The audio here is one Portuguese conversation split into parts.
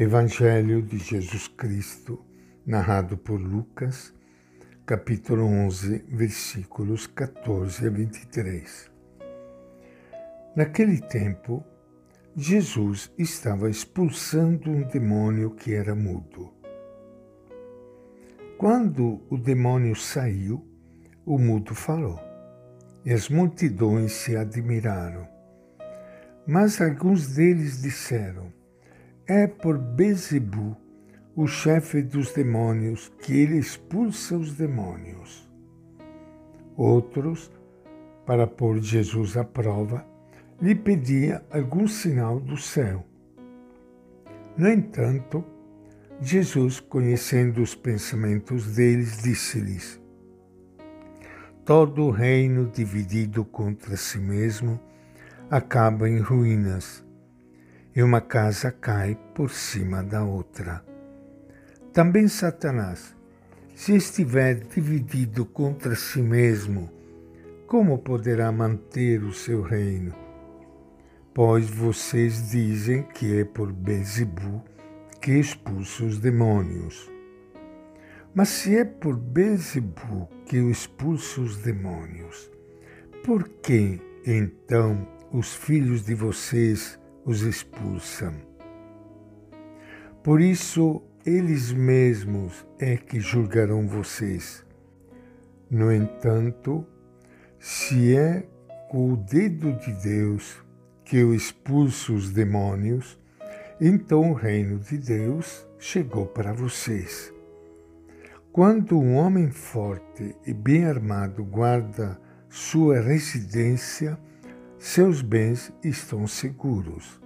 Evangelho de Jesus Cristo, narrado por Lucas, capítulo 11, versículos 14 a 23. Naquele tempo, Jesus estava expulsando um demônio que era mudo. Quando o demônio saiu, o mudo falou, e as multidões se admiraram. Mas alguns deles disseram: É por Bezebu, o chefe dos demônios, que ele expulsa os demônios. Outros, para pôr Jesus à prova, lhe pedia algum sinal do céu. No entanto, Jesus, conhecendo os pensamentos deles, disse-lhes: Todo reino dividido contra si mesmo acaba em ruínas, e uma casa cai por cima da outra. Também Satanás, se estiver dividido contra si mesmo, como poderá manter o seu reino? Pois vocês dizem que é por Bezebu que expulsa os demônios. Mas se é por Bezebu que expulsa os demônios, por que então os filhos de vocês os expulsam. Por isso, eles mesmos é que julgarão vocês. No entanto, se é com o dedo de Deus que eu expulso os demônios, então o reino de Deus chegou para vocês. Quando um homem forte e bem armado guarda sua residência, seus bens estão seguros.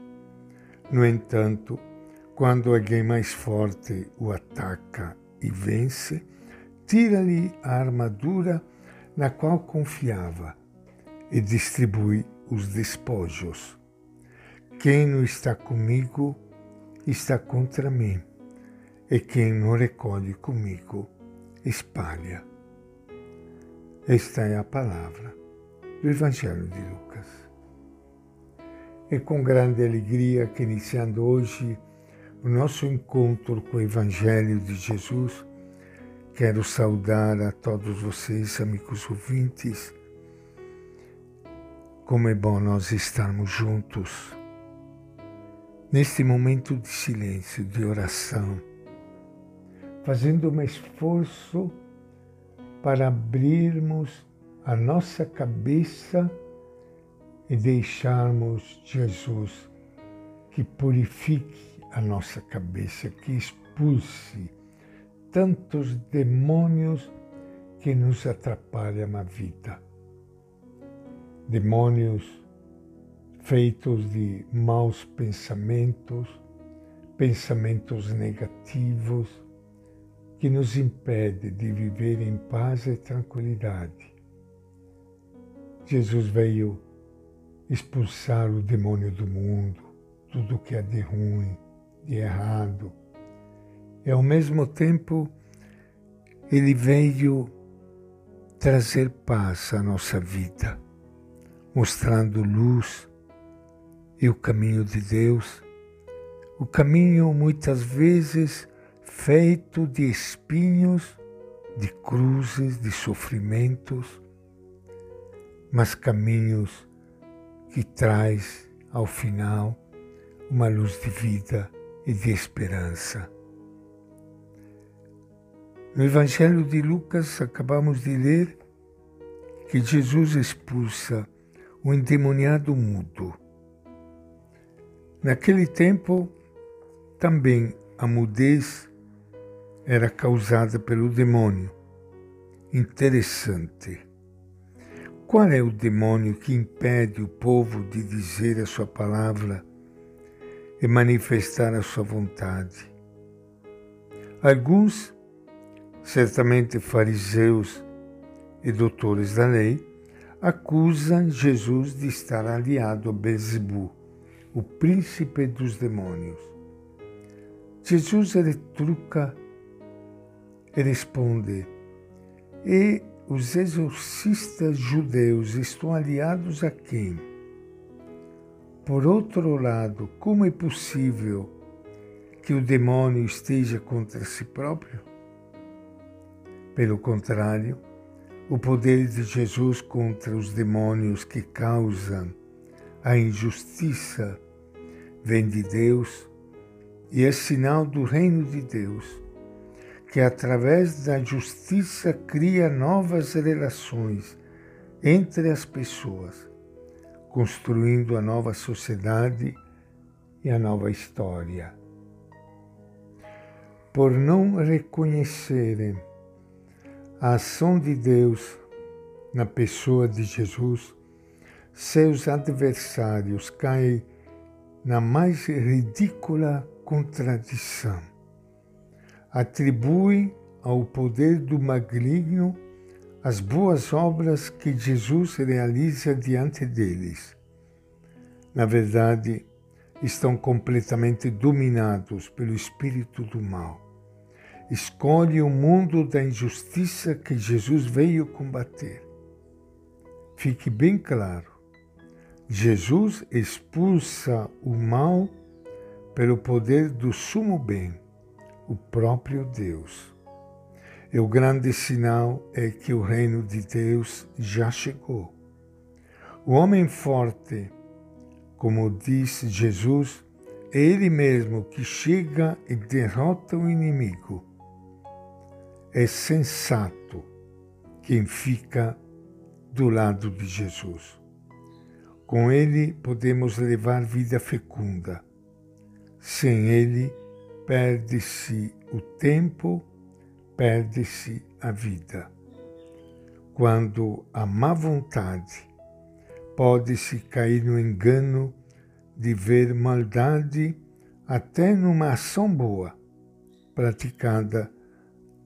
No entanto, quando alguém mais forte o ataca e vence, tira-lhe a armadura na qual confiava e distribui os despojos. Quem não está comigo está contra mim, e quem não recolhe comigo espalha. Esta é a palavra do Evangelho de Lucas. É com grande alegria que, iniciando hoje o nosso encontro com o Evangelho de Jesus, quero saudar a todos vocês, amigos ouvintes. Como é bom nós estarmos juntos neste momento de silêncio, de oração, fazendo um esforço para abrirmos a nossa cabeça e deixarmos Jesus que purifique a nossa cabeça, que expulse tantos demônios que nos atrapalham a vida. Demônios feitos de maus pensamentos, pensamentos negativos, que nos impede de viver em paz e tranquilidade. Jesus veio expulsar o demônio do mundo, tudo que é de ruim, de errado. E ao mesmo tempo, ele veio trazer paz à nossa vida, mostrando luz e o caminho de Deus, o caminho muitas vezes feito de espinhos, de cruzes, de sofrimentos, mas caminhos que traz ao final uma luz de vida e de esperança. No Evangelho de Lucas acabamos de ler que Jesus expulsa o endemoniado mudo. Naquele tempo, também a mudez era causada pelo demônio. Interessante. Qual é o demônio que impede o povo de dizer a sua palavra e manifestar a sua vontade? Alguns, certamente fariseus e doutores da lei, acusam Jesus de estar aliado a Bezebu, o príncipe dos demônios. Jesus retruca e responde: E os exorcistas judeus estão aliados a quem? Por outro lado, como é possível que o demônio esteja contra si próprio. Pelo contrário, o poder de Jesus contra os demônios que causam a injustiça vem de Deus e é sinal do reino de Deus, que através da justiça cria novas relações entre as pessoas, construindo a nova sociedade e a nova história. Por não reconhecerem a ação de Deus na pessoa de Jesus, seus adversários caem na mais ridícula contradição. Atribui ao poder do maligno as boas obras que Jesus realiza diante deles. Na verdade, estão completamente dominados pelo espírito do mal. Escolhe o mundo da injustiça que Jesus veio combater. Fique bem claro: Jesus expulsa o mal pelo poder do sumo bem, o próprio Deus. E o grande sinal é que o reino de Deus já chegou. O homem forte, como disse Jesus, é ele mesmo que chega e derrota o inimigo. É sensato quem fica do lado de Jesus. Com ele podemos levar vida fecunda sem ele, perde-se o tempo, perde-se a vida. Quando a má vontade pode-se cair no engano de ver maldade até numa ação boa, praticada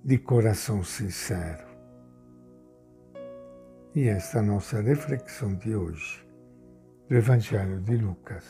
de coração sincero. E esta é a nossa reflexão de hoje do Evangelho de Lucas.